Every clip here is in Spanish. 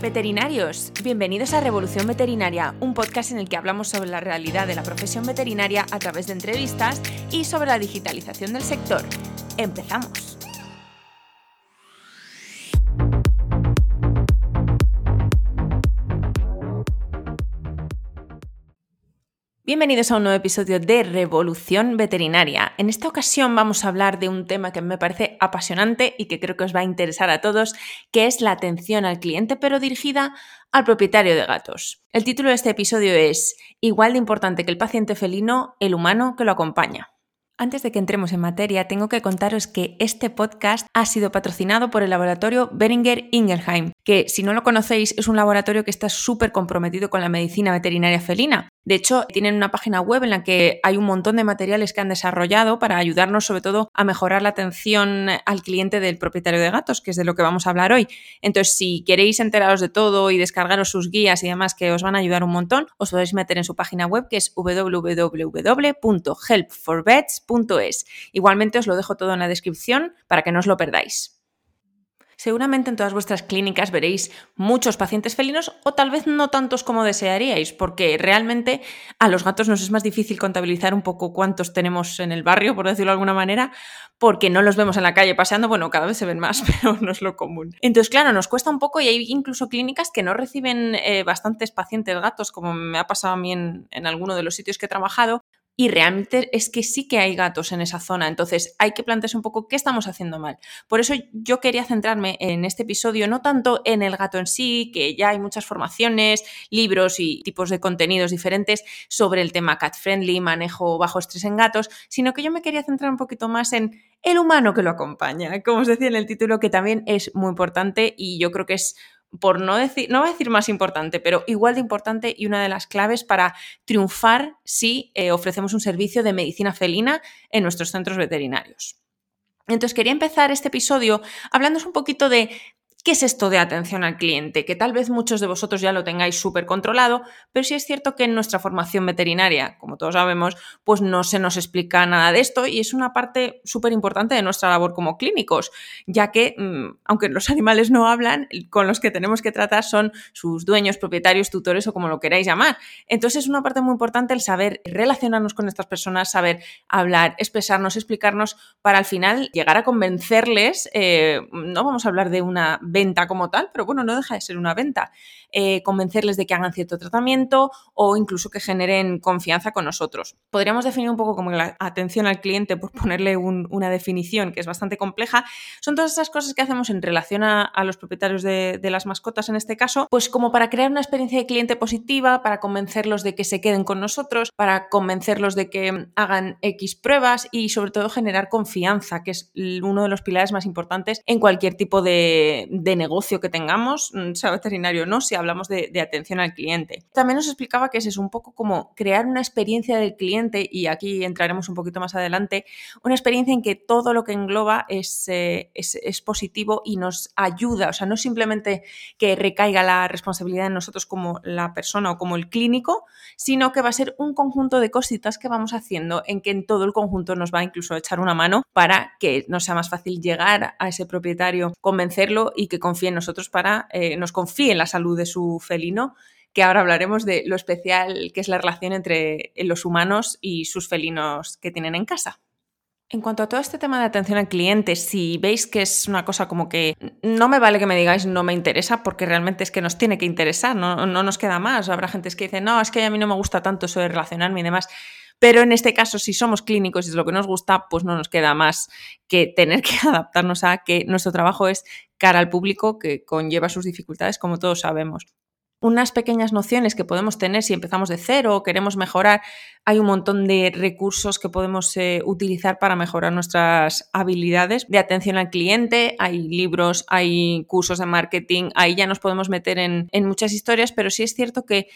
Veterinarios, bienvenidos a Revolución Veterinaria, un podcast en el que hablamos sobre la realidad de la profesión veterinaria a través de entrevistas y sobre la digitalización del sector. Empezamos. Bienvenidos a un nuevo episodio de Revolución Veterinaria. En esta ocasión vamos a hablar de un tema que me parece apasionante y que creo que os va a interesar a todos, que es la atención al cliente pero dirigida al propietario de gatos. El título de este episodio es Igual de importante que el paciente felino, el humano que lo acompaña. Antes de que entremos en materia, tengo que contaros que este podcast ha sido patrocinado por el laboratorio Beringer Ingelheim, que si no lo conocéis es un laboratorio que está súper comprometido con la medicina veterinaria felina. De hecho, tienen una página web en la que hay un montón de materiales que han desarrollado para ayudarnos sobre todo a mejorar la atención al cliente del propietario de gatos, que es de lo que vamos a hablar hoy. Entonces, si queréis enteraros de todo y descargaros sus guías y demás que os van a ayudar un montón, os podéis meter en su página web que es www.helpforvets.es. Igualmente os lo dejo todo en la descripción para que no os lo perdáis. Seguramente en todas vuestras clínicas veréis muchos pacientes felinos o tal vez no tantos como desearíais, porque realmente a los gatos nos es más difícil contabilizar un poco cuántos tenemos en el barrio, por decirlo de alguna manera, porque no los vemos en la calle paseando, bueno, cada vez se ven más, pero no es lo común. Entonces, claro, nos cuesta un poco y hay incluso clínicas que no reciben eh, bastantes pacientes gatos, como me ha pasado a mí en, en alguno de los sitios que he trabajado, y realmente es que sí que hay gatos en esa zona, entonces hay que plantearse un poco qué estamos haciendo mal. Por eso yo quería centrarme en este episodio no tanto en el gato en sí, que ya hay muchas formaciones, libros y tipos de contenidos diferentes sobre el tema cat friendly, manejo bajo estrés en gatos, sino que yo me quería centrar un poquito más en el humano que lo acompaña, como os decía en el título, que también es muy importante y yo creo que es por no decir, no voy a decir más importante, pero igual de importante y una de las claves para triunfar si eh, ofrecemos un servicio de medicina felina en nuestros centros veterinarios. Entonces quería empezar este episodio hablándoos un poquito de ¿Qué es esto de atención al cliente? Que tal vez muchos de vosotros ya lo tengáis súper controlado, pero sí es cierto que en nuestra formación veterinaria, como todos sabemos, pues no se nos explica nada de esto y es una parte súper importante de nuestra labor como clínicos, ya que, mm, aunque los animales no hablan, con los que tenemos que tratar son sus dueños, propietarios, tutores o como lo queráis llamar. Entonces es una parte muy importante el saber relacionarnos con estas personas, saber hablar, expresarnos, explicarnos, para al final llegar a convencerles, eh, no vamos a hablar de una venta como tal, pero bueno, no deja de ser una venta. Eh, convencerles de que hagan cierto tratamiento o incluso que generen confianza con nosotros. Podríamos definir un poco como la atención al cliente, por ponerle una definición que es bastante compleja. Son todas esas cosas que hacemos en relación a, los propietarios de, las mascotas en este caso, pues como para crear una experiencia de cliente positiva, para convencerlos de que se queden con nosotros, para convencerlos de que hagan X pruebas y sobre todo generar confianza, que es uno de los pilares más importantes en cualquier tipo de, negocio que tengamos, sea veterinario o no, si hablamos de, atención al cliente. También nos explicaba que es un poco como crear una experiencia del cliente, y aquí entraremos un poquito más adelante, una experiencia en que todo lo que engloba es, eh, es, es positivo y nos ayuda, o sea, no simplemente que recaiga la responsabilidad en nosotros como la persona o como el clínico, sino que va a ser un conjunto de cositas que vamos haciendo en que en todo el conjunto nos va incluso a echar una mano para que nos sea más fácil llegar a ese propietario, convencerlo y que confíe en nosotros para, eh, nos confíe en la salud de su felino, que ahora hablaremos de lo especial que es la relación entre los humanos y sus felinos que tienen en casa. En cuanto a todo este tema de atención al cliente, si veis que es una cosa como que no me vale que me digáis no me interesa, porque realmente es que nos tiene que interesar, no, no nos queda más. Habrá gente que dice, no, es que a mí no me gusta tanto eso de relacionarme y demás. Pero en este caso, si somos clínicos y es lo que nos gusta, pues no nos queda más que tener que adaptarnos a que nuestro trabajo es cara al público, que conlleva sus dificultades, como todos sabemos unas pequeñas nociones que podemos tener si empezamos de cero o queremos mejorar. Hay un montón de recursos que podemos eh, utilizar para mejorar nuestras habilidades de atención al cliente. Hay libros, hay cursos de marketing, ahí ya nos podemos meter en, en muchas historias, pero sí es cierto que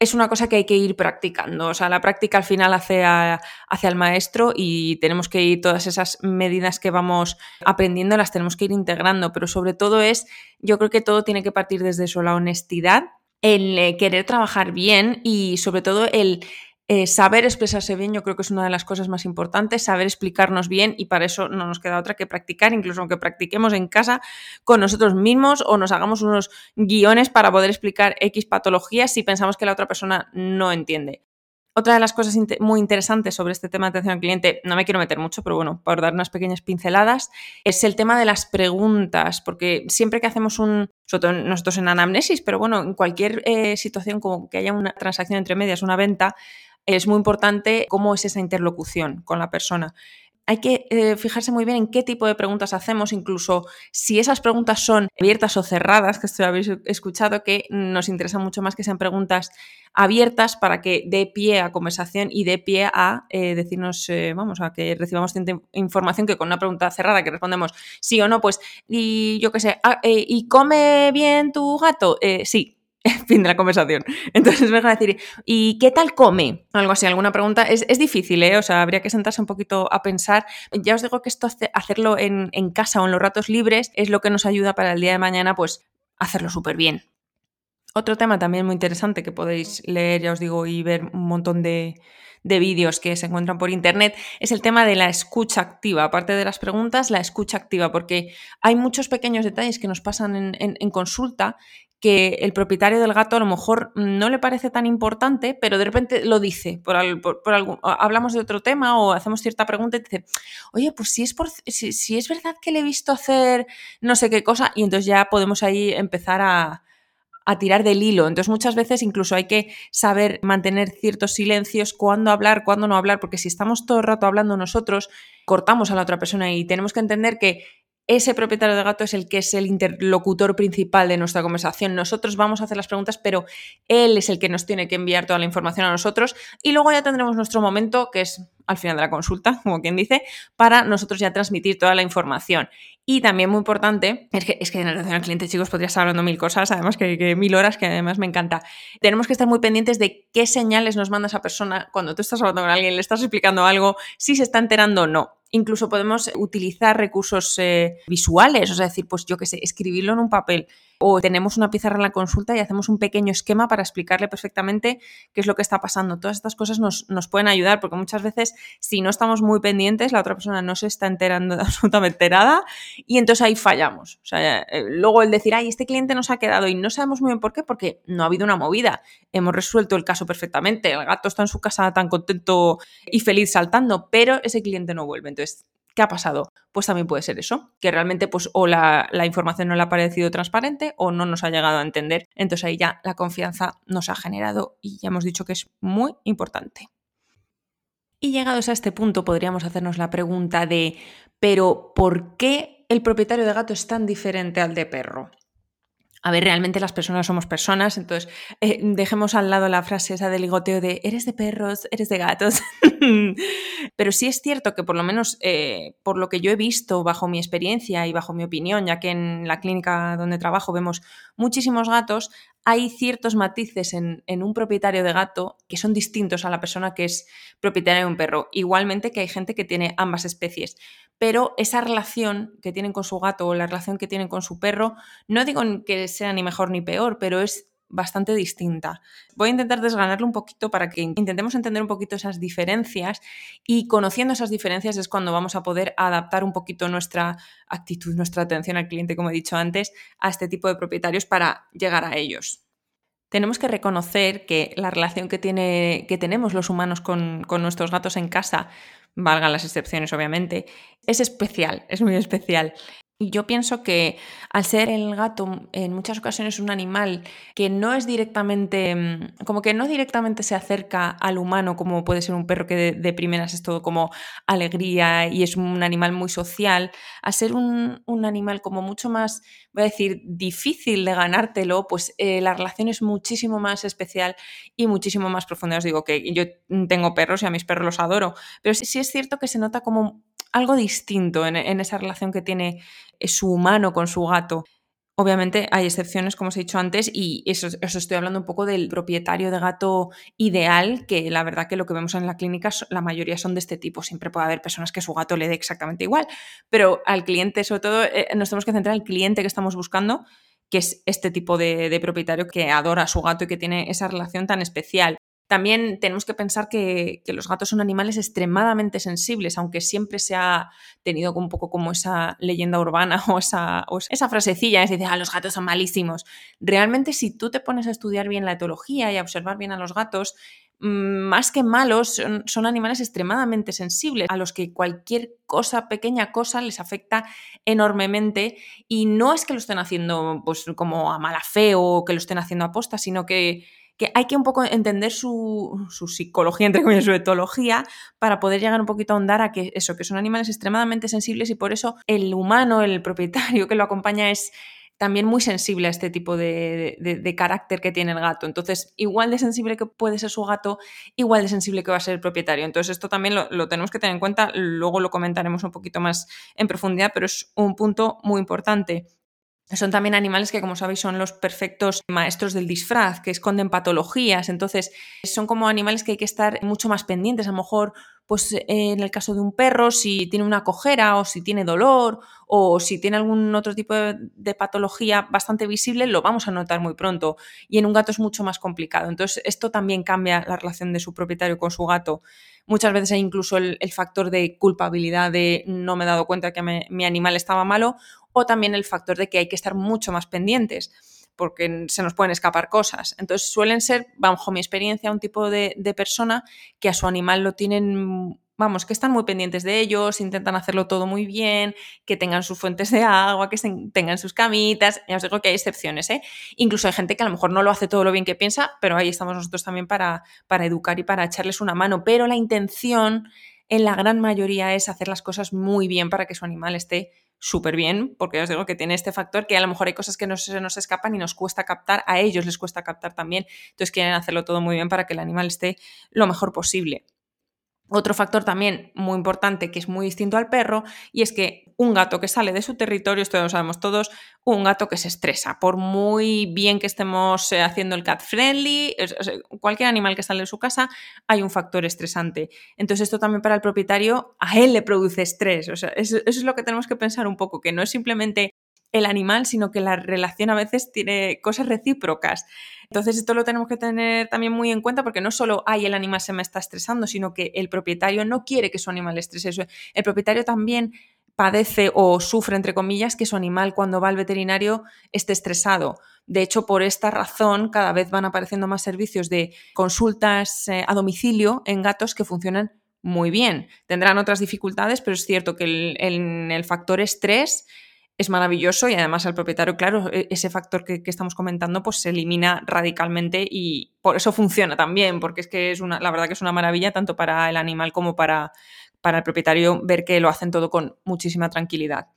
es una cosa que hay que ir practicando. O sea, la práctica al final hace hacia el maestro y tenemos que ir todas esas medidas que vamos aprendiendo, las tenemos que ir integrando. Pero sobre todo es, yo creo que todo tiene que partir desde eso, la honestidad, el eh, querer trabajar bien y sobre todo el Eh, saber expresarse bien yo creo que es una de las cosas más importantes, saber explicarnos bien y para eso no nos queda otra que practicar, incluso aunque practiquemos en casa con nosotros mismos o nos hagamos unos guiones para poder explicar X patologías si pensamos que la otra persona no entiende. Otra de las cosas muy interesantes sobre este tema de atención al cliente, no me quiero meter mucho, pero bueno, por dar unas pequeñas pinceladas, es el tema de las preguntas, porque siempre que hacemos un, sobre todo nosotros en anamnesis, pero bueno, en cualquier eh, situación como que haya una transacción entre medias, una venta, es muy importante cómo es esa interlocución con la persona. Hay que eh, fijarse muy bien en qué tipo de preguntas hacemos, incluso si esas preguntas son abiertas o cerradas, que esto habéis escuchado, que nos interesa mucho más que sean preguntas abiertas para que dé pie a conversación y dé pie a eh, decirnos, eh, vamos, a que recibamos información que con una pregunta cerrada que respondemos sí o no, pues, y yo qué sé, ah, ¿y come bien tu gato? sí, fin de la conversación. Entonces me van a decir, ¿y qué tal come? Algo así, alguna pregunta. Es, difícil, ¿eh? O sea, habría que sentarse un poquito a pensar. Ya os digo que esto, hacerlo en, en casa o en los ratos libres, es lo que nos ayuda para el día de mañana, pues, hacerlo súper bien. Otro tema también muy interesante que podéis leer, ya os digo, y ver un montón de, de vídeos que se encuentran por internet es el tema de la escucha activa. Aparte de las preguntas, la escucha activa, porque hay muchos pequeños detalles que nos pasan en consulta que el propietario del gato a lo mejor no le parece tan importante, pero de repente lo dice, por, algo, hablamos de otro tema o hacemos cierta pregunta y dice, oye, pues si es, por, si, es verdad que le he visto hacer no sé qué cosa, y entonces ya podemos ahí empezar a, a tirar del hilo. Entonces muchas veces incluso hay que saber mantener ciertos silencios, cuándo hablar, cuándo no hablar, porque si estamos todo el rato hablando nosotros, cortamos a la otra persona y tenemos que entender que ese propietario de gato es el que es el interlocutor principal de nuestra conversación. Nosotros vamos a hacer las preguntas, pero él es el que nos tiene que enviar toda la información a nosotros y luego ya tendremos nuestro momento, que es al final de la consulta, como quien dice, para nosotros ya transmitir toda la información. Y también muy importante, es que, es que en relación al cliente, chicos, podría estar hablando mil cosas, además que, mil horas, que además me encanta. Tenemos que estar muy pendientes de qué señales nos manda esa persona cuando tú estás hablando con alguien, le estás explicando algo, si se está enterando o no. Incluso podemos utilizar recursos eh, visuales, o sea, decir, pues yo qué sé, escribirlo en un papel o tenemos una pizarra en la consulta y hacemos un pequeño esquema para explicarle perfectamente qué es lo que está pasando. Todas estas cosas nos, nos pueden ayudar porque muchas veces si no estamos muy pendientes, la otra persona no se está enterando de absolutamente nada y entonces ahí fallamos. O sea, eh, luego el decir, ay, este cliente nos ha quedado y no sabemos muy bien por qué, porque no ha habido una movida. Hemos resuelto el caso perfectamente, el gato está en su casa tan contento y feliz saltando, pero ese cliente no vuelve. Entonces, ¿Qué ha pasado? Pues también puede ser eso, que realmente pues o la, la, información no le ha parecido transparente o no nos ha llegado a entender. Entonces ahí ya la confianza nos ha generado y ya hemos dicho que es muy importante. Y llegados a este punto podríamos hacernos la pregunta de, pero ¿por qué el propietario de gato es tan diferente al de perro? A ver, realmente las personas somos personas, entonces eh, dejemos al lado la frase esa del ligoteo de eres de perros, eres de gatos. Pero sí es cierto que por lo menos eh, por lo que yo he visto bajo mi experiencia y bajo mi opinión, ya que en la clínica donde trabajo vemos muchísimos gatos, hay ciertos matices en, un propietario de gato que son distintos a la persona que es propietaria de un perro. Igualmente que hay gente que tiene ambas especies pero esa relación que tienen con su gato o la relación que tienen con su perro, no digo que sea ni mejor ni peor, pero es bastante distinta. Voy a intentar desganarlo un poquito para que intentemos entender un poquito esas diferencias y conociendo esas diferencias es cuando vamos a poder adaptar un poquito nuestra actitud, nuestra atención al cliente, como he dicho antes, a este tipo de propietarios para llegar a ellos. Tenemos que reconocer que la relación que, tiene, que tenemos los humanos con, con nuestros gatos en casa valgan las excepciones obviamente, es especial, es muy especial. Y yo pienso que al ser el gato en muchas ocasiones un animal que no es directamente, mm, como que no directamente se acerca al humano como puede ser un perro que de, primeras es todo como alegría y es un animal muy social, a ser un, animal como mucho más, voy a decir, difícil de ganártelo, pues eh, la relación es muchísimo más especial y muchísimo más profunda. Os digo que yo tengo perros y a mis perros los adoro, pero sí es cierto que se nota como algo distinto en, esa relación que tiene su humano con su gato. Obviamente hay excepciones, como os he dicho antes, y eso, estoy hablando un poco del propietario de gato ideal, que la verdad que lo que vemos en la clínica, la mayoría son de este tipo. Siempre puede haber personas que su gato le dé exactamente igual, pero al cliente, sobre todo, eh, nos tenemos que centrar en el cliente que estamos buscando, que es este tipo de, de propietario que adora a su gato y que tiene esa relación tan especial. También tenemos que pensar que, los gatos son animales extremadamente sensibles, aunque siempre se ha tenido un poco como esa leyenda urbana o esa, frasecilla, es decir, ah, los gatos son malísimos. Realmente si tú te pones a estudiar bien la etología y a observar bien a los gatos, mm, más que malos, son, animales extremadamente sensibles, a los que cualquier cosa, pequeña cosa, les afecta enormemente. Y no es que lo estén haciendo pues, como a mala fe o que lo estén haciendo a posta, sino que que hay que un poco entender su, psicología, entre comillas, su etología, para poder llegar un poquito a ahondar a que eso, que son animales extremadamente sensibles y por eso el humano, el propietario que lo acompaña es también muy sensible a este tipo de, carácter que tiene el gato. Entonces, igual de sensible que puede ser su gato, igual de sensible que va a ser el propietario. Entonces, esto también lo, tenemos que tener en cuenta, luego lo comentaremos un poquito más en profundidad, pero es un punto muy importante. Son también animales que, como sabéis, son los perfectos maestros del disfraz, que esconden patologías. Entonces, son como animales que hay que estar mucho más pendientes. A lo mejor, pues en el caso de un perro, si tiene una cojera o si tiene dolor o si tiene algún otro tipo de, patología bastante visible, lo vamos a notar muy pronto. Y en un gato es mucho más complicado. Entonces, esto también cambia la relación de su propietario con su gato. Muchas veces hay incluso el, factor de culpabilidad de no me he dado cuenta que mi animal estaba malo o también el factor de que hay que estar mucho más pendientes porque se nos pueden escapar cosas. Entonces suelen ser, bajo mi experiencia, un tipo de, persona que a su animal lo tienen vamos, que están muy pendientes de ellos, intentan hacerlo todo muy bien, que tengan sus fuentes de agua, que tengan sus camitas. Ya os digo que hay excepciones, ¿eh? Incluso hay gente que a lo mejor no lo hace todo lo bien que piensa, pero ahí estamos nosotros también para, para educar y para echarles una mano. Pero la intención en la gran mayoría es hacer las cosas muy bien para que su animal esté súper bien, porque os digo que tiene este factor que a lo mejor hay cosas que no se nos escapan y nos cuesta captar, a ellos les cuesta captar también, entonces quieren hacerlo todo muy bien para que el animal esté lo mejor posible. Otro factor también muy importante que es muy distinto al perro y es que un gato que sale de su territorio, esto lo sabemos todos, un gato que se estresa, por muy bien que estemos eh, haciendo el cat friendly, cualquier animal que sale de su casa, hay un factor estresante. Entonces esto también para el propietario, a él le produce estrés. O sea, eso es lo que tenemos que pensar un poco, que no es simplemente el animal, sino que la relación a veces tiene cosas recíprocas. Entonces esto lo tenemos que tener también muy en cuenta porque no solo, hay el animal se me está estresando, sino que el propietario no quiere que su animal estrese. El propietario también padece o sufre, entre comillas, que su animal cuando va al veterinario esté estresado. De hecho, por esta razón, cada vez van apareciendo más servicios de consultas eh, a domicilio en gatos que funcionan muy bien. Tendrán otras dificultades, pero es cierto que el, el factor estrés es maravilloso y además al propietario, claro, e-, ese factor que, estamos comentando pues se elimina radicalmente y por eso funciona también, porque es que es una, la verdad que es una maravilla tanto para el animal como para, para el propietario ver que lo hacen todo con muchísima tranquilidad.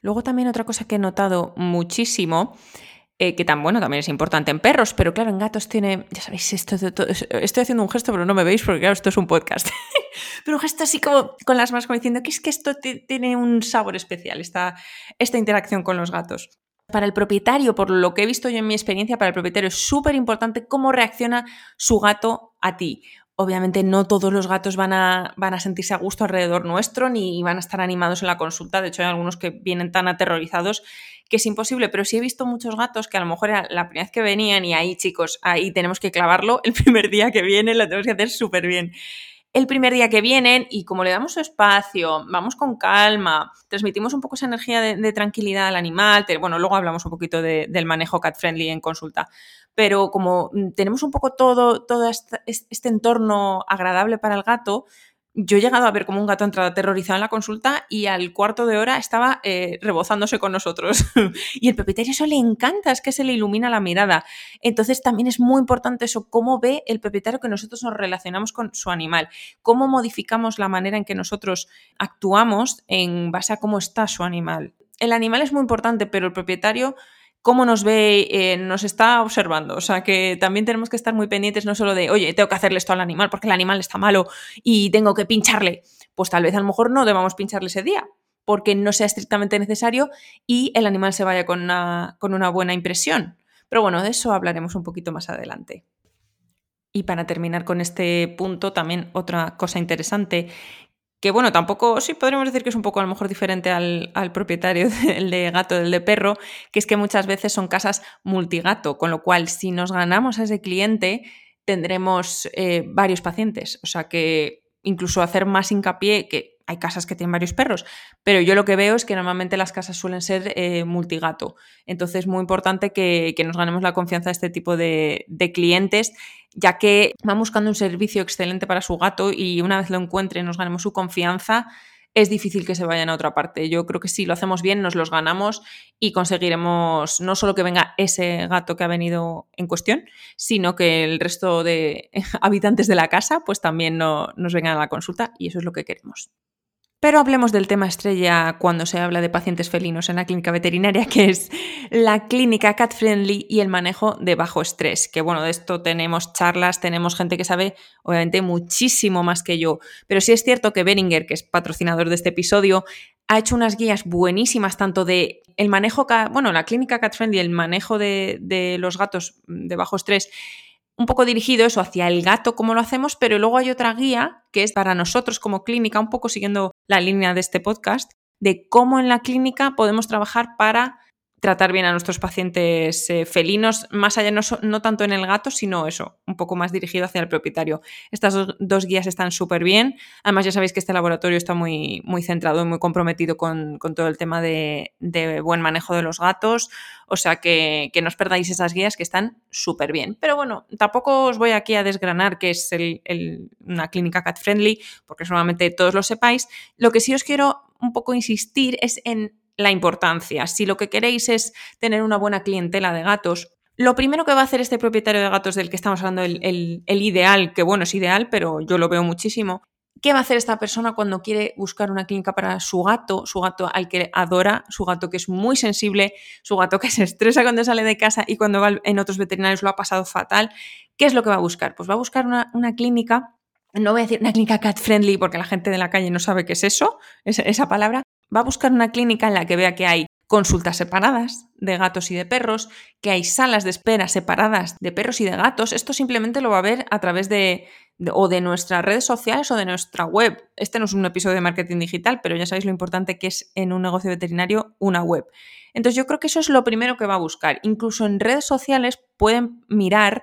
Luego también otra cosa que he notado muchísimo eh, que tan bueno también es importante en perros, pero claro, en gatos tiene, ya sabéis, esto estoy haciendo un gesto, pero no me veis porque claro, esto es un podcast. pero un gesto así como con las manos como diciendo que es que esto tiene un sabor especial, esta, esta interacción con los gatos. Para el propietario, por lo que he visto yo en mi experiencia, para el propietario es súper importante cómo reacciona su gato a ti. Obviamente no todos los gatos van a, van a sentirse a gusto alrededor nuestro ni van a estar animados en la consulta. De hecho, hay algunos que vienen tan aterrorizados que es imposible, pero sí he visto muchos gatos que a lo mejor era la primera vez que venían y ahí, chicos, ahí tenemos que clavarlo. El primer día que viene, lo tenemos que hacer súper bien. El primer día que vienen y como le damos su espacio, vamos con calma, transmitimos un poco esa energía de, tranquilidad al animal, bueno, luego hablamos un poquito del manejo cat friendly en consulta, pero como mm, tenemos un poco todo, este entorno agradable para el gato, yo he llegado a ver como un gato entrado aterrorizado en la consulta y al cuarto de hora estaba eh, rebozándose con nosotros. y el propietario eso le encanta, es que se le ilumina la mirada. Entonces también es muy importante eso, cómo ve el propietario que nosotros nos relacionamos con su animal, cómo modificamos la manera en que nosotros actuamos en base a cómo está su animal. El animal es muy importante, pero el propietario cómo nos ve, eh, nos está observando. O sea que también tenemos que estar muy pendientes no solo de, oye, tengo que hacerle esto al animal porque el animal está malo y tengo que pincharle. Pues tal vez a lo mejor no debamos pincharle ese día porque no sea estrictamente necesario y el animal se vaya con una, con una buena impresión. Pero bueno, de eso hablaremos un poquito más adelante. Y para terminar con este punto, también otra cosa interesante que bueno, tampoco, sí podríamos decir que es un poco a lo mejor diferente al, propietario del de gato, del de perro, que es que muchas veces son casas multigato, con lo cual si nos ganamos a ese cliente, tendremos eh, varios pacientes. O sea que incluso hacer más hincapié, que hay casas que tienen varios perros, pero yo lo que veo es que normalmente las casas suelen ser eh, multigato. Entonces es muy importante que, nos ganemos la confianza de este tipo de, de, clientes, ya que van buscando un servicio excelente para su gato y una vez lo encuentren nos ganemos su confianza, es difícil que se vayan a otra parte. Yo creo que si lo hacemos bien, nos los ganamos y conseguiremos no solo que venga ese gato que ha venido en cuestión, sino que el resto de habitantes de la casa pues también no, nos vengan a la consulta y eso es lo que queremos. Pero hablemos del tema estrella cuando se habla de pacientes felinos en la clínica veterinaria, que es la clínica cat friendly y el manejo de bajo estrés. Que bueno, de esto tenemos charlas, tenemos gente que sabe obviamente muchísimo más que yo. Pero sí es cierto que Beringer, que es patrocinador de este episodio, ha hecho unas guías buenísimas tanto de el manejo, bueno, la clínica cat friendly, el manejo de, de los gatos de bajo estrés un poco dirigido eso hacia el gato, como lo hacemos, pero luego hay otra guía que es para nosotros como clínica, un poco siguiendo la línea de este podcast, de cómo en la clínica podemos trabajar para tratar bien a nuestros pacientes eh, felinos, más allá, no, tanto en el gato, sino eso, un poco más dirigido hacia el propietario. Estas dos, guías están súper bien. Además, ya sabéis que este laboratorio está muy, muy centrado y muy comprometido con, todo el tema de, buen manejo de los gatos. O sea que, no os perdáis esas guías que están súper bien. Pero bueno, tampoco os voy aquí a desgranar que es una clínica cat friendly, porque solamente todos lo sepáis. Lo que sí os quiero un poco insistir es en la importancia. Si lo que queréis es tener una buena clientela de gatos, lo primero que va a hacer este propietario de gatos del que estamos hablando, el, ideal, que bueno, es ideal, pero yo lo veo muchísimo, ¿Qué va a hacer esta persona cuando quiere buscar una clínica para su gato, su gato al que adora, su gato que es muy sensible, su gato que se estresa cuando sale de casa y cuando va en otros veterinarios lo ha pasado fatal? ¿Qué es lo que va a buscar? Pues va a buscar una, clínica, no voy a decir una clínica cat friendly porque la gente de la calle no sabe qué es eso, esa palabra, va a buscar una clínica en la que vea que hay consultas separadas de gatos y de perros, que hay salas de espera separadas de perros y de gatos. Esto simplemente lo va a ver a través de, o de nuestras redes sociales o de nuestra web. Este no es un episodio de marketing digital, pero ya sabéis lo importante que es en un negocio veterinario una web. Entonces yo creo que eso es lo primero que va a buscar. Incluso en redes sociales pueden mirar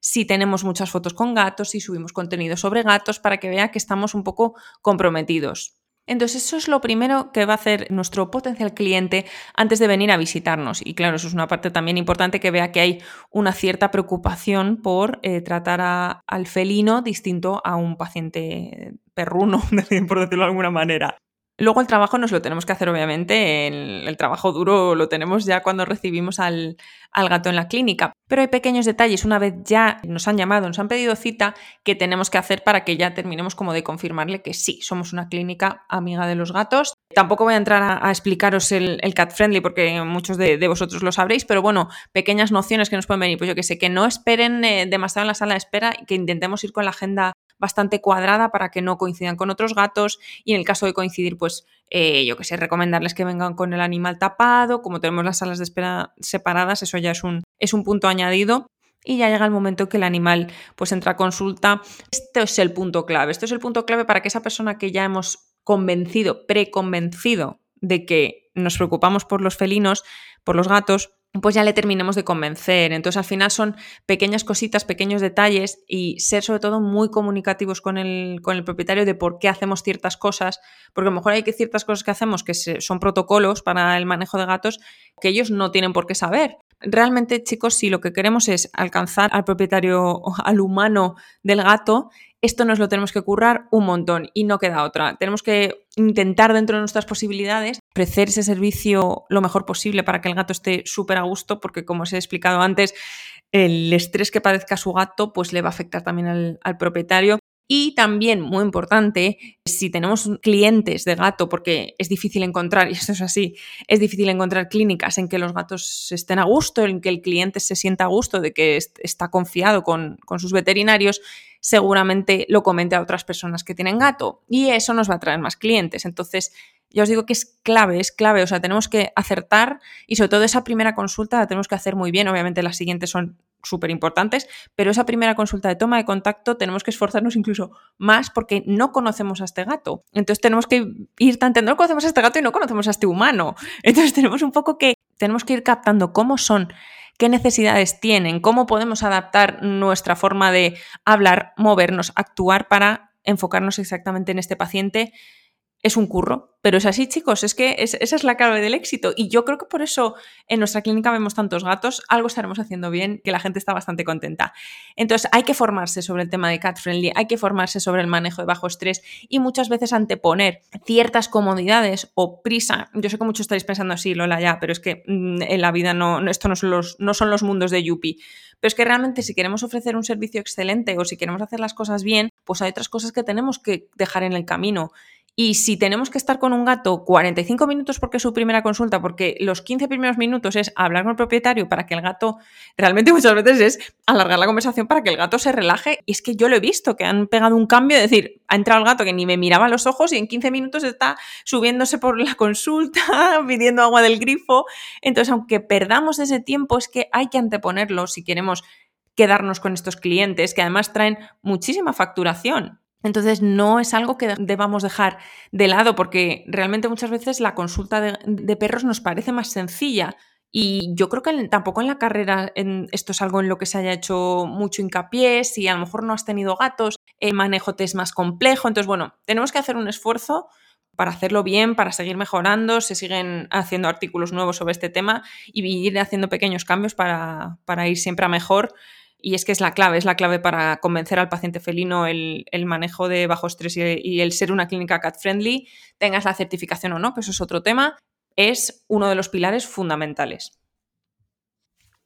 si tenemos muchas fotos con gatos, si subimos contenido sobre gatos, para que vea que estamos un poco comprometidos. Entonces, eso es lo primero que va a hacer nuestro potencial cliente antes de venir a visitarnos. Y claro, eso es una parte también importante que vea que hay una cierta preocupación por eh, tratar al felino distinto a un paciente perruno, por decirlo de alguna manera. Luego el trabajo nos lo tenemos que hacer, obviamente, el, trabajo duro lo tenemos ya cuando recibimos al, gato en la clínica. Pero hay pequeños detalles, una vez ya nos han llamado, nos han pedido cita, que tenemos que hacer para que ya terminemos como de confirmarle que sí, somos una clínica amiga de los gatos. Tampoco voy a entrar a, explicaros el, cat friendly porque muchos de, vosotros lo sabréis, pero bueno, pequeñas nociones que nos pueden venir. Pues yo que sé, que no esperen eh, demasiado en la sala de espera y que intentemos ir con la agenda bastante cuadrada para que no coincidan con otros gatos y en el caso de coincidir, pues eh, yo que sé, recomendarles que vengan con el animal tapado, como tenemos las salas de espera separadas, eso ya es un, es un punto añadido. Y ya llega el momento en que el animal pues entra a consulta. Este es el punto clave. Esto es el punto clave para que esa persona que ya hemos convencido, preconvencido de que nos preocupamos por los felinos, por los gatos, pues ya le terminemos de convencer. Entonces al final son pequeñas cositas, pequeños detalles y ser sobre todo muy comunicativos con el, con el propietario de por qué hacemos ciertas cosas, porque a lo mejor hay que ciertas cosas que hacemos que son protocolos para el manejo de gatos que ellos no tienen por qué saber. Realmente, chicos, si lo que queremos es alcanzar al propietario, al humano del gato, esto nos lo tenemos que currar un montón y no queda otra. Tenemos que intentar dentro de nuestras posibilidades ofrecer ese servicio lo mejor posible para que el gato esté súper a gusto, porque como os he explicado antes, el estrés que padezca su gato pues le va a afectar también al, propietario y también, muy importante, si tenemos clientes de gato, porque es difícil encontrar, y esto es así, es difícil encontrar clínicas en que los gatos estén a gusto, en que el cliente se sienta a gusto de que está confiado con, con sus veterinarios, seguramente lo comente a otras personas que tienen gato y eso nos va a traer más clientes. Entonces, ya os digo que es clave, es clave, o sea, tenemos que acertar y sobre todo esa primera consulta la tenemos que hacer muy bien, obviamente las siguientes son súper importantes, pero esa primera consulta de toma de contacto tenemos que esforzarnos incluso más porque no conocemos a este gato. Entonces tenemos que ir tanteando, no conocemos a este gato y no conocemos a este humano. Entonces tenemos un poco que, tenemos que ir captando cómo son, qué necesidades tienen, cómo podemos adaptar nuestra forma de hablar, movernos, actuar para enfocarnos exactamente en este paciente es un curro, pero es así, chicos, es que esa es la clave del éxito. Y yo creo que por eso en nuestra clínica vemos tantos gatos, algo estaremos haciendo bien, que la gente está bastante contenta. Entonces, hay que formarse sobre el tema de cat friendly, hay que formarse sobre el manejo de bajo estrés y muchas veces anteponer ciertas comodidades o prisa. Yo sé que muchos estaréis pensando así, Lola, ya, pero es que mm, en la vida no, esto no son, los, no son los mundos de Yuppie. Pero es que realmente si queremos ofrecer un servicio excelente o si queremos hacer las cosas bien, pues hay otras cosas que tenemos que dejar en el camino. Y si tenemos que estar con un gato 45 minutos porque es su primera consulta, porque los 15 primeros minutos es hablar con el propietario para que el gato, realmente muchas veces es alargar la conversación para que el gato se relaje. Y es que yo lo he visto, que han pegado un cambio, es decir, ha entrado el gato que ni me miraba a los ojos y en 15 minutos está subiéndose por la consulta, pidiendo agua del grifo. Entonces, aunque perdamos ese tiempo, es que hay que anteponerlo si queremos quedarnos con estos clientes que además traen muchísima facturación. Entonces no es algo que debamos dejar de lado porque realmente muchas veces la consulta de, perros nos parece más sencilla. Y yo creo que tampoco en la carrera esto es algo en lo que se haya hecho mucho hincapié, si a lo mejor no has tenido gatos, el manejo te es más complejo, entonces bueno, tenemos que hacer un esfuerzo para hacerlo bien, para seguir mejorando, se siguen haciendo artículos nuevos sobre este tema y ir haciendo pequeños cambios para, para ir siempre a mejor y es que es la clave, es la clave para convencer al paciente felino el, manejo de bajo estrés y, el ser una clínica cat friendly, tengas la certificación o no, que eso es otro tema, es uno de los pilares fundamentales.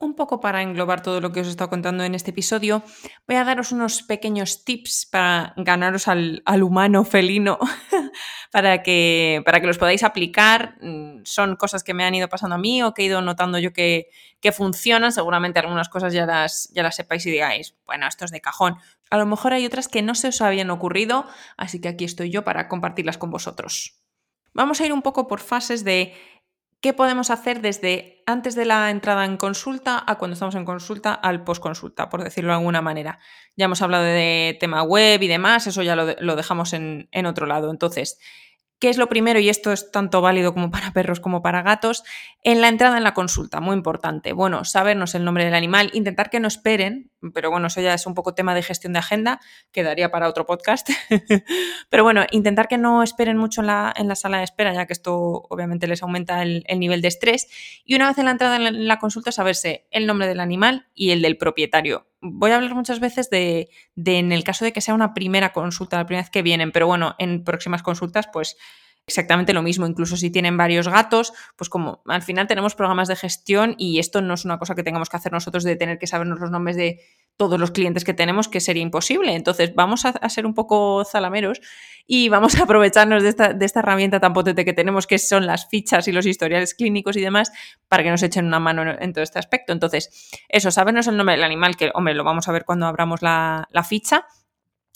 Un poco para englobar todo lo que os he estado contando en este episodio, voy a daros unos pequeños tips para ganaros al, al humano felino para que, para que los podáis aplicar. Mm, son cosas que me han ido pasando a mí o que he ido notando yo que, que funcionan. Seguramente algunas cosas ya las, ya las sepáis y digáis, bueno, esto es de cajón. A lo mejor hay otras que no se os habían ocurrido, así que aquí estoy yo para compartirlas con vosotros. Vamos a ir un poco por fases de qué podemos hacer desde antes de la entrada en consulta a cuando estamos en consulta al post-consulta, por decirlo de alguna manera. Ya hemos hablado de tema web y demás, eso ya lo, dejamos en, en otro lado. Entonces, ¿Qué es lo primero? Y esto es tanto válido como para perros como para gatos. En la entrada en la consulta, muy importante. Bueno, sabernos el nombre del animal, intentar que no esperen, pero bueno, eso ya es un poco tema de gestión de agenda, quedaría para otro podcast. pero bueno, intentar que no esperen mucho en la, en la, sala de espera, ya que esto obviamente les aumenta el, nivel de estrés. Y una vez en la entrada en la consulta, saberse el nombre del animal y el del propietario voy a hablar muchas veces de, en el caso de que sea una primera consulta, la primera vez que vienen, pero bueno, en próximas consultas, pues exactamente lo mismo, incluso si tienen varios gatos, pues como al final tenemos programas de gestión y esto no es una cosa que tengamos que hacer nosotros de tener que sabernos los nombres de todos los clientes que tenemos, que sería imposible. Entonces vamos a, ser un poco zalameros y vamos a aprovecharnos de esta, de esta, herramienta tan potente que tenemos, que son las fichas y los historiales clínicos y demás, para que nos echen una mano en, todo este aspecto. Entonces, eso, sabernos el nombre del animal, que hombre, lo vamos a ver cuando abramos la, la ficha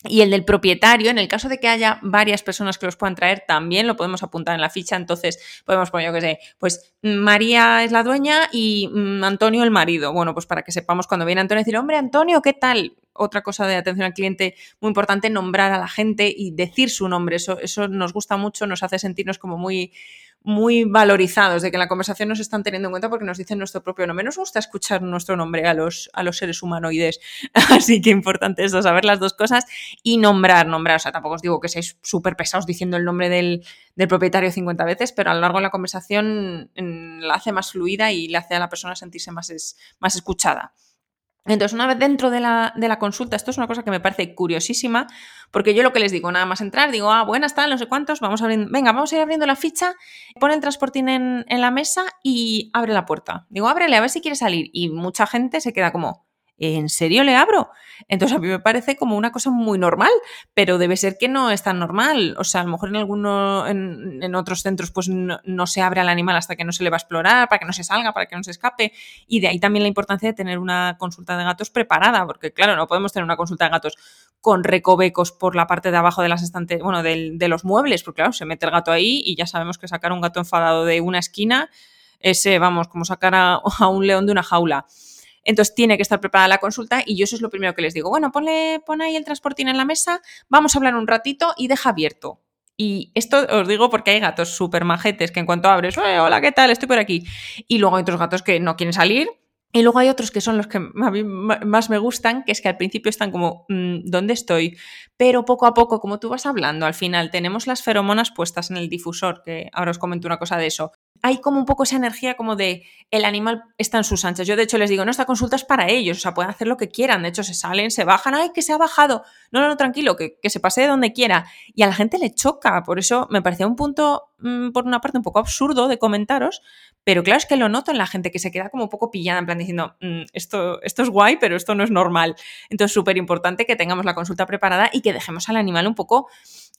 y el del propietario, en el caso de que haya varias personas que los puedan traer, también lo podemos apuntar en la ficha. Entonces, podemos poner, yo que sé, pues María es la dueña y mm, Antonio el marido. Bueno, pues para que sepamos cuando viene Antonio decir, hombre, Antonio, ¿qué tal? Otra cosa de atención al cliente muy importante, nombrar a la gente y decir su nombre. Eso, eso nos gusta mucho, nos hace sentirnos como muy, muy valorizados, de que en la conversación nos están teniendo en cuenta porque nos dicen nuestro propio nombre. Nos gusta escuchar nuestro nombre a los, a los seres humanoides, así que importante eso, saber las dos cosas y nombrar, nombrar. O sea, tampoco os digo que seáis súper pesados diciendo el nombre del, del, propietario 50 veces, pero a lo largo de la conversación la hace más fluida y le hace a la persona sentirse más, más escuchada. Entonces, una vez dentro de la, de la, consulta, esto es una cosa que me parece curiosísima, porque yo lo que les digo, nada más entrar, digo, ah, buenas, tal, no sé cuántos, vamos a venga, vamos a ir abriendo la ficha, pone el transportín en, en la mesa y abre la puerta. Digo, ábrele, a ver si quiere salir. Y mucha gente se queda como, ¿en serio le abro? Entonces a mí me parece como una cosa muy normal, pero debe ser que no es tan normal. O sea, a lo mejor en alguno, en, otros centros, pues no, se abre al animal hasta que no se le va a explorar, para que no se salga, para que no se escape. Y de ahí también la importancia de tener una consulta de gatos preparada, porque claro, no podemos tener una consulta de gatos con recovecos por la parte de abajo de las estantes, bueno, de, los muebles, porque claro, se mete el gato ahí y ya sabemos que sacar un gato enfadado de una esquina, ese, vamos, como sacar a un león de una jaula. Entonces tiene que estar preparada la consulta y yo eso es lo primero que les digo. Bueno, ponle, pon ahí el transportín en la mesa, vamos a hablar un ratito y deja abierto. Y esto os digo porque hay gatos súper majetes que en cuanto abres, hola, ¿qué tal? Estoy por aquí. Y luego hay otros gatos que no quieren salir Y luego hay otros que son los que más me gustan, que es que al principio están como, mm, ¿dónde estoy? Pero poco a poco, como tú vas hablando, al final tenemos las feromonas puestas en el difusor, que ahora os comento una cosa de eso hay como un poco esa energía como de el animal está en sus anchas. Yo de hecho les digo, no, esta consulta es para ellos, o sea, pueden hacer lo que quieran. De hecho, se salen, se bajan, ay, que se ha bajado. No, no, no, tranquilo, que, se pase de donde quiera. Y a la gente le choca. Por eso me parecía un punto, mm, por una parte, un poco absurdo de comentaros, pero claro, es que lo noto en la gente que se queda como un poco pillada, en plan diciendo, mm, esto, esto es guay, pero esto no es normal. Entonces, súper importante que tengamos la consulta preparada y que dejemos al animal un poco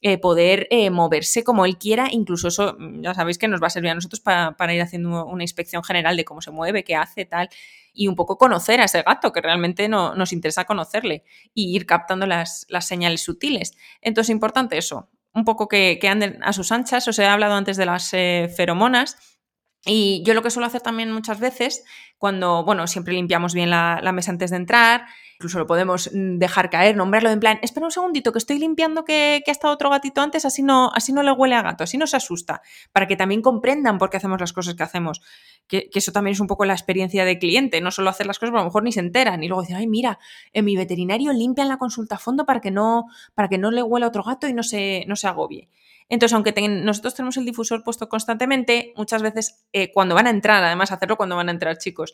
eh, poder eh, moverse como él quiera, incluso eso mm, ya sabéis que nos va a servir a nosotros para, ir haciendo una inspección general de cómo se mueve, qué hace, tal, y un poco conocer a ese gato, que realmente no, nos interesa conocerle, y ir captando las, señales sutiles. Entonces, importante eso, un poco que, anden a sus anchas, os he hablado antes de las eh, feromonas, y yo lo que suelo hacer también muchas veces, cuando, bueno, siempre limpiamos bien la, la mesa antes de entrar, incluso lo podemos mm, dejar caer, nombrarlo en plan, espera un segundito que estoy limpiando que, ha estado otro gatito antes, así no, así no le huele a gato, así no se asusta, para que también comprendan por qué hacemos las cosas que hacemos. Que, eso también es un poco la experiencia de cliente, no solo hacer las cosas, pero a lo mejor ni se enteran y luego dicen, ay, mira, en mi veterinario limpian la consulta a fondo para que no, para que no le huela a otro gato y no se, no se agobie. Entonces, aunque nosotros tenemos el difusor puesto constantemente, muchas veces eh, cuando van a entrar, además hacerlo cuando van a entrar chicos,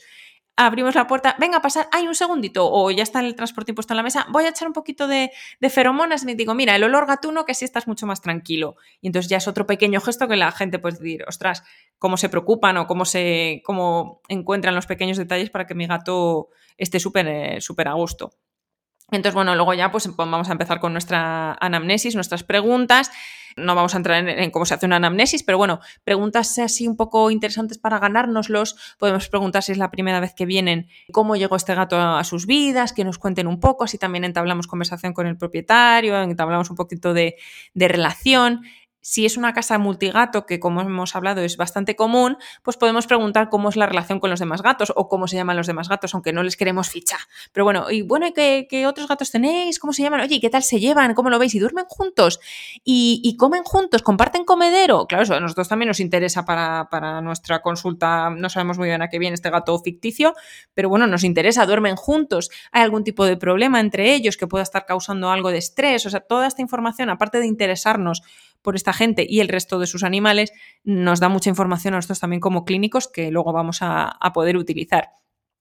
abrimos la puerta, venga a pasar, hay un segundito, o ya está el transporte puesto en la mesa, voy a echar un poquito de, feromonas y me digo, mira, el olor gatuno, que así estás mucho más tranquilo. Y entonces ya es otro pequeño gesto que la gente puede decir, ostras, cómo se preocupan o cómo, se, cómo encuentran los pequeños detalles para que mi gato esté súper eh, súper a gusto. Entonces, bueno, luego ya pues vamos a empezar con nuestra anamnesis, nuestras preguntas. No vamos a entrar en, cómo se hace una anamnesis, pero bueno, preguntas así un poco interesantes para ganárnoslos. Podemos preguntar si es la primera vez que vienen, cómo llegó este gato a, sus vidas, que nos cuenten un poco, así también entablamos conversación con el propietario, entablamos un poquito de, de relación. Si es una casa multigato, que como hemos hablado es bastante común, pues podemos preguntar cómo es la relación con los demás gatos o cómo se llaman los demás gatos, aunque no les queremos fichar. Pero bueno, y bueno, ¿qué, qué otros gatos tenéis? ¿Cómo se llaman? Oye, ¿qué tal se llevan? ¿Cómo lo veis? ¿Y duermen juntos? ¿Y, comen juntos? ¿Comparten comedero? Claro, eso a nosotros también nos interesa para, para nuestra consulta. No sabemos muy bien a qué viene este gato ficticio, pero bueno, nos interesa. ¿Duermen juntos? ¿Hay algún tipo de problema entre ellos que pueda estar causando algo de estrés? O sea, toda esta información, aparte de interesarnos por esta gente y el resto de sus animales, nos da mucha información a nosotros también como clínicos que luego vamos a, poder utilizar.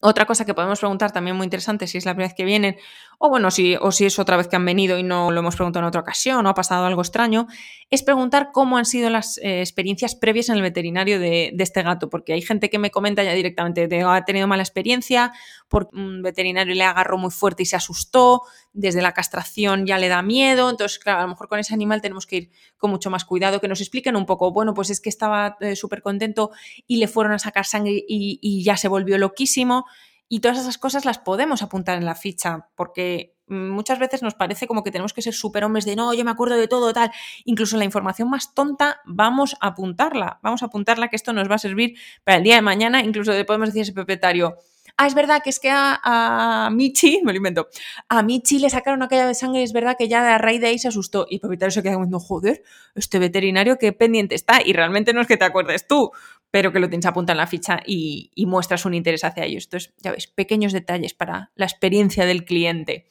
Otra cosa que podemos preguntar también muy interesante si es la primera vez que vienen o bueno, si, o si es otra vez que han venido y no lo hemos preguntado en otra ocasión o ha pasado algo extraño, es preguntar cómo han sido las eh, experiencias previas en el veterinario de, este gato, porque hay gente que me comenta ya directamente, de, ha tenido mala experiencia, porque un veterinario le agarró muy fuerte y se asustó, desde la castración ya le da miedo, entonces claro, a lo mejor con ese animal tenemos que ir con mucho más cuidado, que nos expliquen un poco, bueno, pues es que estaba eh, súper contento y le fueron a sacar sangre y ya se volvió loquísimo. Y todas esas cosas las podemos apuntar en la ficha, porque muchas veces nos parece como que tenemos que ser superhombres de no, yo me acuerdo de todo, tal. Incluso la información más tonta, vamos a apuntarla, vamos a apuntarla que esto nos va a servir para el día de mañana. Incluso le podemos decir a ese propietario, ah, es verdad que es que a, Michi, me lo invento, a Michi le sacaron aquella de sangre, es verdad que ya a raíz de ahí se asustó. Y el propietario se queda diciendo, joder, este veterinario qué pendiente está. Y realmente no es que te acuerdes tú, pero que lo tienes apuntado en la ficha y, muestras un interés hacia ellos. Entonces, ya ves, pequeños detalles para la experiencia del cliente.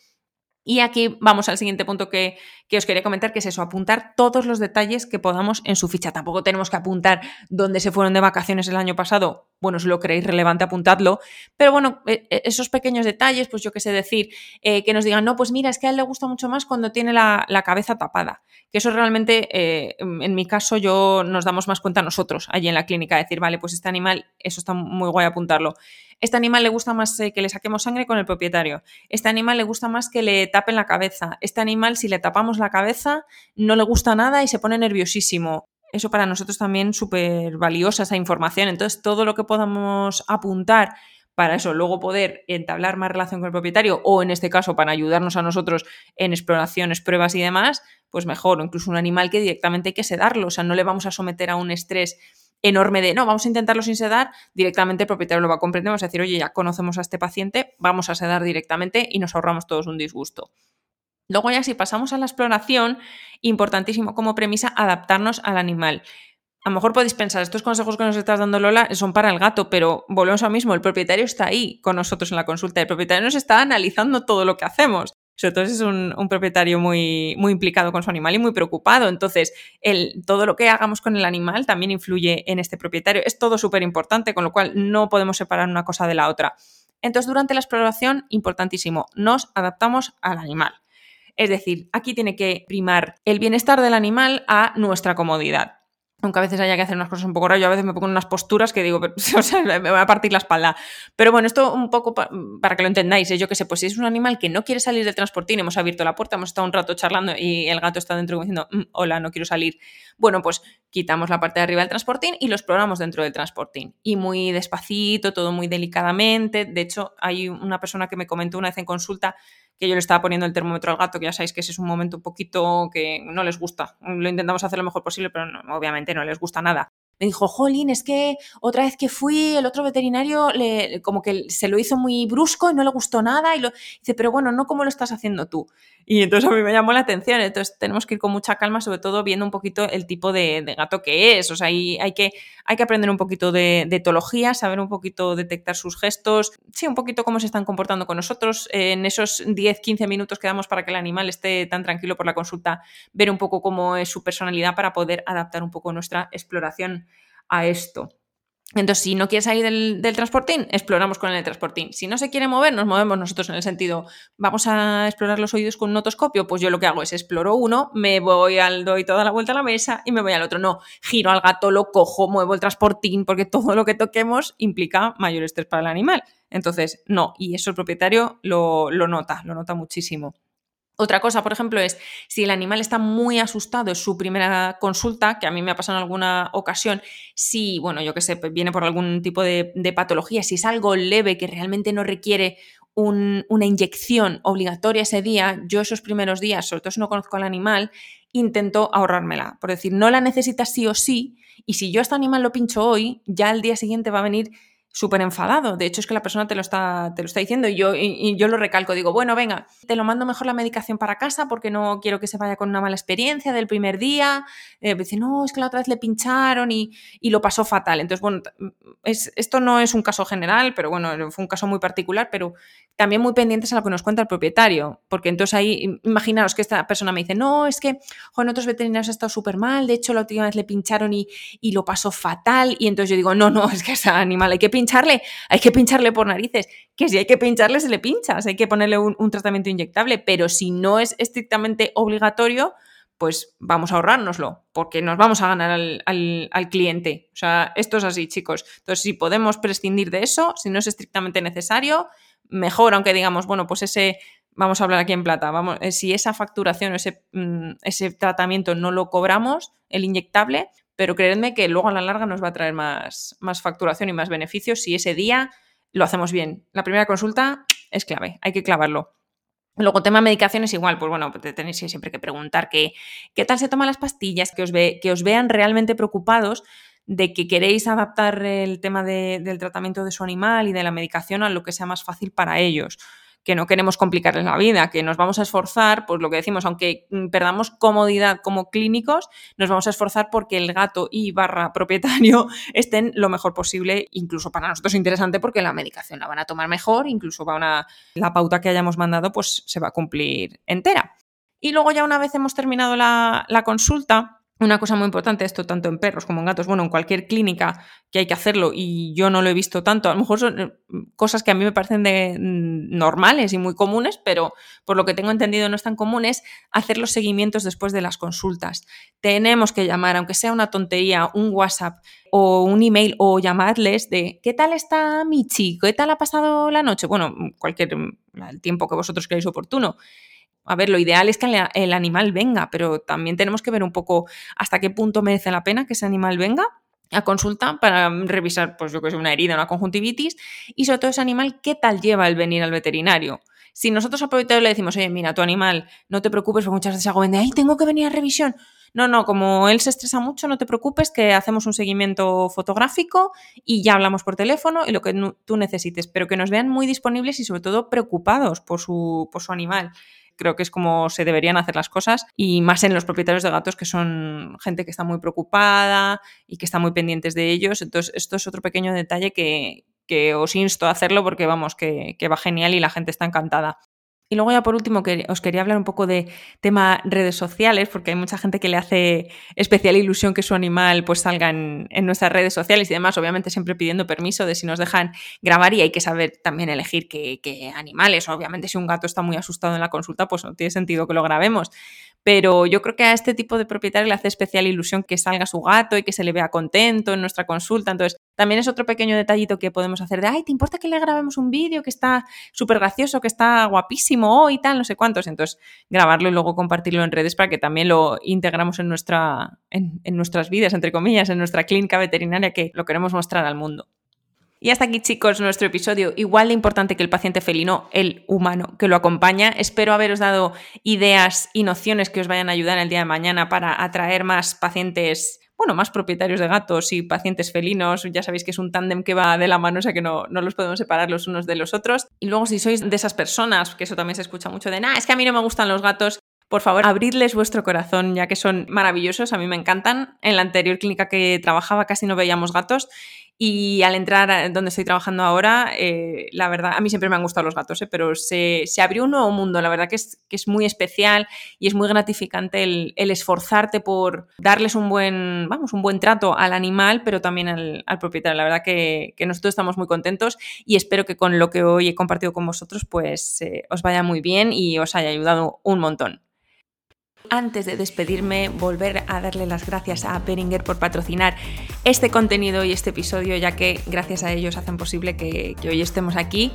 Y aquí vamos al siguiente punto que, os quería comentar, que es eso, apuntar todos los detalles que podamos en su ficha. Tampoco tenemos que apuntar dónde se fueron de vacaciones el año pasado. Bueno, si lo creéis relevante, apuntadlo. Pero bueno, e, e, esos pequeños detalles, pues yo qué sé decir, eh, que nos digan, no, pues mira, es que a él le gusta mucho más cuando tiene la, cabeza tapada. Que eso realmente, eh, en mi caso, yo nos damos más cuenta nosotros allí en la clínica, decir, vale, pues este animal, eso está muy guay apuntarlo. Este animal le gusta más eh, que le saquemos sangre con el propietario. Este animal le gusta más que le tapen la cabeza. Este animal, si le tapamos la cabeza, no le gusta nada y se pone nerviosísimo. Eso para nosotros también súper valiosa esa información. Entonces, todo lo que podamos apuntar para eso luego poder entablar más relación con el propietario o en este caso para ayudarnos a nosotros en exploraciones, pruebas y demás, pues mejor. O incluso un animal que directamente hay que sedarlo, o sea, no le vamos a someter a un estrés enorme de, no, vamos a intentarlo sin sedar, directamente el propietario lo va a comprender, vamos a decir, oye, ya conocemos a este paciente, vamos a sedar directamente y nos ahorramos todos un disgusto. Luego ya si pasamos a la exploración, importantísimo como premisa adaptarnos al animal. A lo mejor podéis pensar, estos consejos que nos estás dando Lola son para el gato, pero volvemos al mismo, el propietario está ahí con nosotros en la consulta, el propietario nos está analizando todo lo que hacemos. Sobre todo es un, propietario muy, muy implicado con su animal y muy preocupado. Entonces, el, todo lo que hagamos con el animal también influye en este propietario. Es todo súper importante, con lo cual no podemos separar una cosa de la otra. Entonces, durante la exploración, importantísimo, nos adaptamos al animal. Es decir, aquí tiene que primar el bienestar del animal a nuestra comodidad aunque a veces haya que hacer unas cosas un poco raras, yo a veces me pongo en unas posturas que digo, o sea, me voy a partir la espalda. Pero bueno, esto un poco para que lo entendáis, ¿eh? yo que sé, pues si es un animal que no quiere salir del transportín, hemos abierto la puerta, hemos estado un rato charlando y el gato está dentro diciendo, mm, hola, no quiero salir. Bueno, pues quitamos la parte de arriba del transportín y lo exploramos dentro del transportín. Y muy despacito, todo muy delicadamente. De hecho, hay una persona que me comentó una vez en consulta que yo le estaba poniendo el termómetro al gato, que ya sabéis que ese es un momento un poquito que no les gusta. Lo intentamos hacer lo mejor posible, pero obviamente no les gusta nada me dijo, jolín, es que otra vez que fui, el otro veterinario le, como que se lo hizo muy brusco y no le gustó nada. Y lo, dice, pero bueno, no como lo estás haciendo tú. Y entonces a mí me llamó la atención. Entonces tenemos que ir con mucha calma, sobre todo viendo un poquito el tipo de, gato que es. O sea, hay, hay, que, hay que aprender un poquito de, etología, saber un poquito detectar sus gestos, sí, un poquito cómo se están comportando con nosotros. En esos 10, 15 minutos que damos para que el animal esté tan tranquilo por la consulta, ver un poco cómo es su personalidad para poder adaptar un poco nuestra exploración a esto. Entonces, si no quiere salir del, transportín, exploramos con el transportín. Si no se quiere mover, nos movemos nosotros en el sentido, vamos a explorar los oídos con un otoscopio, pues yo lo que hago es exploro uno, me voy al, doy toda la vuelta a la mesa y me voy al otro. No, giro al gato, lo cojo, muevo el transportín, porque todo lo que toquemos implica mayor estrés para el animal. Entonces, no, y eso el propietario lo nota, lo nota muchísimo. Otra cosa, por ejemplo, es si el animal está muy asustado, es su primera consulta, que a mí me ha pasado en alguna ocasión, si, bueno, yo qué sé, pues viene por algún tipo de, patología, si es algo leve que realmente no requiere una inyección obligatoria ese día, yo esos primeros días, sobre todo si no conozco al animal, intento ahorrármela. Por decir, no la necesitas sí o sí, y si yo a este animal lo pincho hoy, ya al día siguiente va a venir súper enfadado. De hecho, es que la persona te lo está, te lo está diciendo y yo, y, yo lo recalco. Digo, bueno, venga, te lo mando mejor la medicación para casa porque no quiero que se vaya con una mala experiencia del primer día. Eh, dice, no, es que la otra vez le pincharon y, y lo pasó fatal. Entonces, bueno, es, esto no es un caso general, pero bueno, fue un caso muy particular, pero también muy pendientes a lo que nos cuenta el propietario. Porque entonces ahí, imaginaros que esta persona me dice, no, es que con otros veterinarios ha estado súper mal, de hecho la última vez le pincharon y, y lo pasó fatal. Y entonces yo digo, no, no, es que a ese animal hay que pincharle, hay que pincharle por narices, que si hay que pincharle se le pincha, hay que ponerle un, tratamiento inyectable, pero si no es estrictamente obligatorio, pues vamos a ahorrárnoslo, porque nos vamos a ganar al, al, cliente. O sea, esto es así, chicos. Entonces, si podemos prescindir de eso, si no es estrictamente necesario, mejor, aunque digamos, bueno, pues ese, vamos a hablar aquí en plata, vamos, eh, si esa facturación o ese, mm, ese tratamiento no lo cobramos, el inyectable, pero creedme que luego a la larga nos va a traer más, más facturación y más beneficios si ese día lo hacemos bien. La primera consulta es clave, hay que clavarlo. Luego, tema medicaciones, igual, pues bueno, tenéis siempre que preguntar qué, qué tal se toman las pastillas, que os, ve, que os vean realmente preocupados de que queréis adaptar el tema del tratamiento de su animal y de la medicación a lo que sea más fácil para ellos que no queremos complicarles la vida, que nos vamos a esforzar, pues lo que decimos, aunque mm, perdamos comodidad como clínicos, nos vamos a esforzar porque el gato y barra propietario estén lo mejor posible, incluso para nosotros es interesante porque la medicación la van a tomar mejor, incluso va la pauta que hayamos mandado pues se va a cumplir entera. Y luego ya una vez hemos terminado la, la consulta, una cosa muy importante, esto tanto en perros como en gatos, bueno, en cualquier clínica que hay que hacerlo y yo no lo he visto tanto, a lo mejor son eh, cosas que a mí me parecen de, mm, normales y muy comunes, pero por lo que tengo entendido no es tan común, es hacer los seguimientos después de las consultas. Tenemos que llamar, aunque sea una tontería, un WhatsApp o un email o llamarles de ¿qué tal está mi chico? ¿Qué tal ha pasado la noche? Bueno, cualquier el tiempo que vosotros creáis oportuno a ver, lo ideal es que el animal venga, pero también tenemos que ver un poco hasta qué punto merece la pena que ese animal venga a consulta para revisar, pues yo que sé, una herida, una conjuntivitis y sobre todo ese animal, qué tal lleva el venir al veterinario. Si nosotros al le decimos, oye, mira, tu animal, no te preocupes, porque muchas veces hago de, ay, tengo que venir a revisión. No, no, como él se estresa mucho, no te preocupes, que hacemos un seguimiento fotográfico y ya hablamos por teléfono y lo que tú necesites, pero que nos vean muy disponibles y sobre todo preocupados por su, por su animal creo que es como se deberían hacer las cosas y más en los propietarios de gatos que son gente que está muy preocupada y que está muy pendientes de ellos. Entonces, esto es otro pequeño detalle que, os insto a hacerlo porque vamos, que, va genial y la gente está encantada. Y luego ya por último que os quería hablar un poco de tema redes sociales, porque hay mucha gente que le hace especial ilusión que su animal pues salga en, nuestras redes sociales y demás, obviamente siempre pidiendo permiso de si nos dejan grabar y hay que saber también elegir qué, qué animales. Obviamente si un gato está muy asustado en la consulta, pues no tiene sentido que lo grabemos. Pero yo creo que a este tipo de propietario le hace especial ilusión que salga su gato y que se le vea contento en nuestra consulta. Entonces, también es otro pequeño detallito que podemos hacer de, ay, ¿te importa que le grabemos un vídeo que está súper gracioso, que está guapísimo hoy y tal, no sé cuántos? Entonces, grabarlo y luego compartirlo en redes para que también lo integramos en, nuestra, en, en nuestras vidas, entre comillas, en nuestra clínica veterinaria que lo queremos mostrar al mundo. Y hasta aquí, chicos, nuestro episodio. Igual de importante que el paciente felino, el humano que lo acompaña. Espero haberos dado ideas y nociones que os vayan a ayudar el día de mañana para atraer más pacientes bueno, más propietarios de gatos y pacientes felinos. Ya sabéis que es un tándem que va de la mano, o sea que no, no, los podemos separar los unos de los otros. Y luego, si sois de esas personas, que eso también se escucha mucho de, nah, es que a mí no me gustan los gatos, por favor, abridles vuestro corazón, ya que son maravillosos, a mí me encantan. En la anterior clínica que trabajaba casi no veíamos gatos y al entrar donde estoy trabajando ahora, eh, la verdad, a mí siempre me han gustado los gatos, eh, pero se, abrió un nuevo mundo, la verdad que es, que es muy especial y es muy gratificante el, esforzarte por darles un buen, vamos, un buen trato al animal, pero también al, propietario. La verdad que, nosotros estamos muy contentos y espero que con lo que hoy he compartido con vosotros, pues eh, os vaya muy bien y os haya ayudado un montón antes de despedirme, volver a darle las gracias a Beringer por patrocinar este contenido y este episodio, ya que gracias a ellos hacen posible que, hoy estemos aquí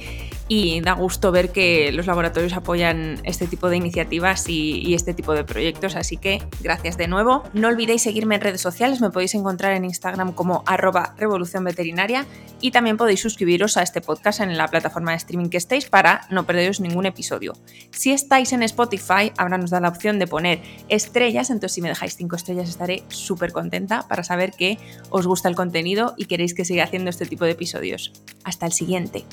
y da gusto ver que los laboratorios apoyan este tipo de iniciativas y, este tipo de proyectos, así que gracias de nuevo. No olvidéis seguirme en redes sociales, me podéis encontrar en Instagram como arroba revolución y también podéis suscribiros a este podcast en la plataforma de streaming que estéis para no perderos ningún episodio. Si estáis en Spotify, ahora nos da la opción de poner estrellas, entonces si me dejáis cinco estrellas estaré súper contenta para saber que os gusta el contenido y queréis que siga haciendo este tipo de episodios. Hasta el siguiente.